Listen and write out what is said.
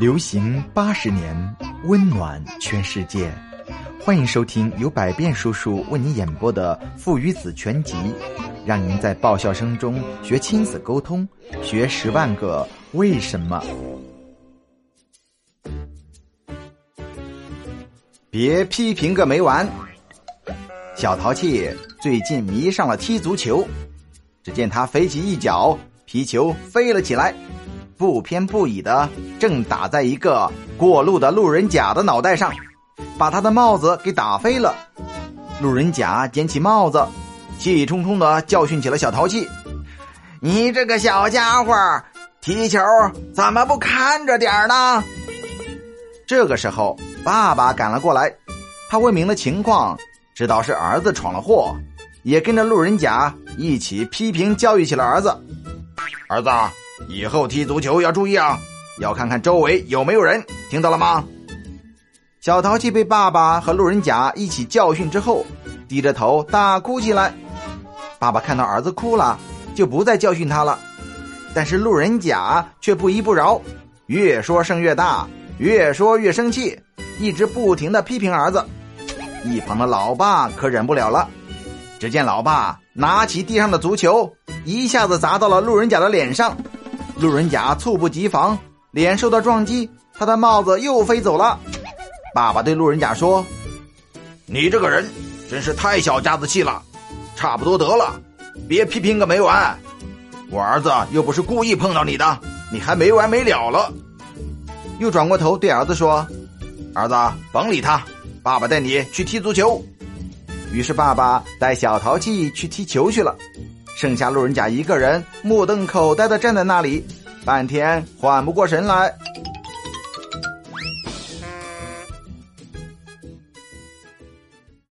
流行八十年，温暖全世界。欢迎收听由百变叔叔为你演播的《父与子全集》，让您在爆笑声中学亲子沟通，学十万个为什么。别批评个没完。小淘气最近迷上了踢足球，只见他飞起一脚，皮球飞了起来。不偏不倚的，正打在一个过路的路人甲的脑袋上，把他的帽子给打飞了。路人甲捡起帽子，气冲冲的教训起了小淘气：“你这个小家伙，踢球怎么不看着点呢？”这个时候，爸爸赶了过来，他问明了情况，知道是儿子闯了祸，也跟着路人甲一起批评教育起了儿子：“儿子。”以后踢足球要注意啊，要看看周围有没有人，听到了吗？小淘气被爸爸和路人甲一起教训之后，低着头大哭起来。爸爸看到儿子哭了，就不再教训他了。但是路人甲却不依不饶，越说声越大，越说越生气，一直不停的批评儿子。一旁的老爸可忍不了了，只见老爸拿起地上的足球，一下子砸到了路人甲的脸上。路人甲猝不及防，脸受到撞击，他的帽子又飞走了。爸爸对路人甲说：“你这个人真是太小家子气了，差不多得了，别批评个没完。我儿子又不是故意碰到你的，你还没完没了了。”又转过头对儿子说：“儿子，甭理他，爸爸带你去踢足球。”于是爸爸带小淘气去踢球去了。剩下路人甲一个人目瞪口呆的站在那里，半天缓不过神来。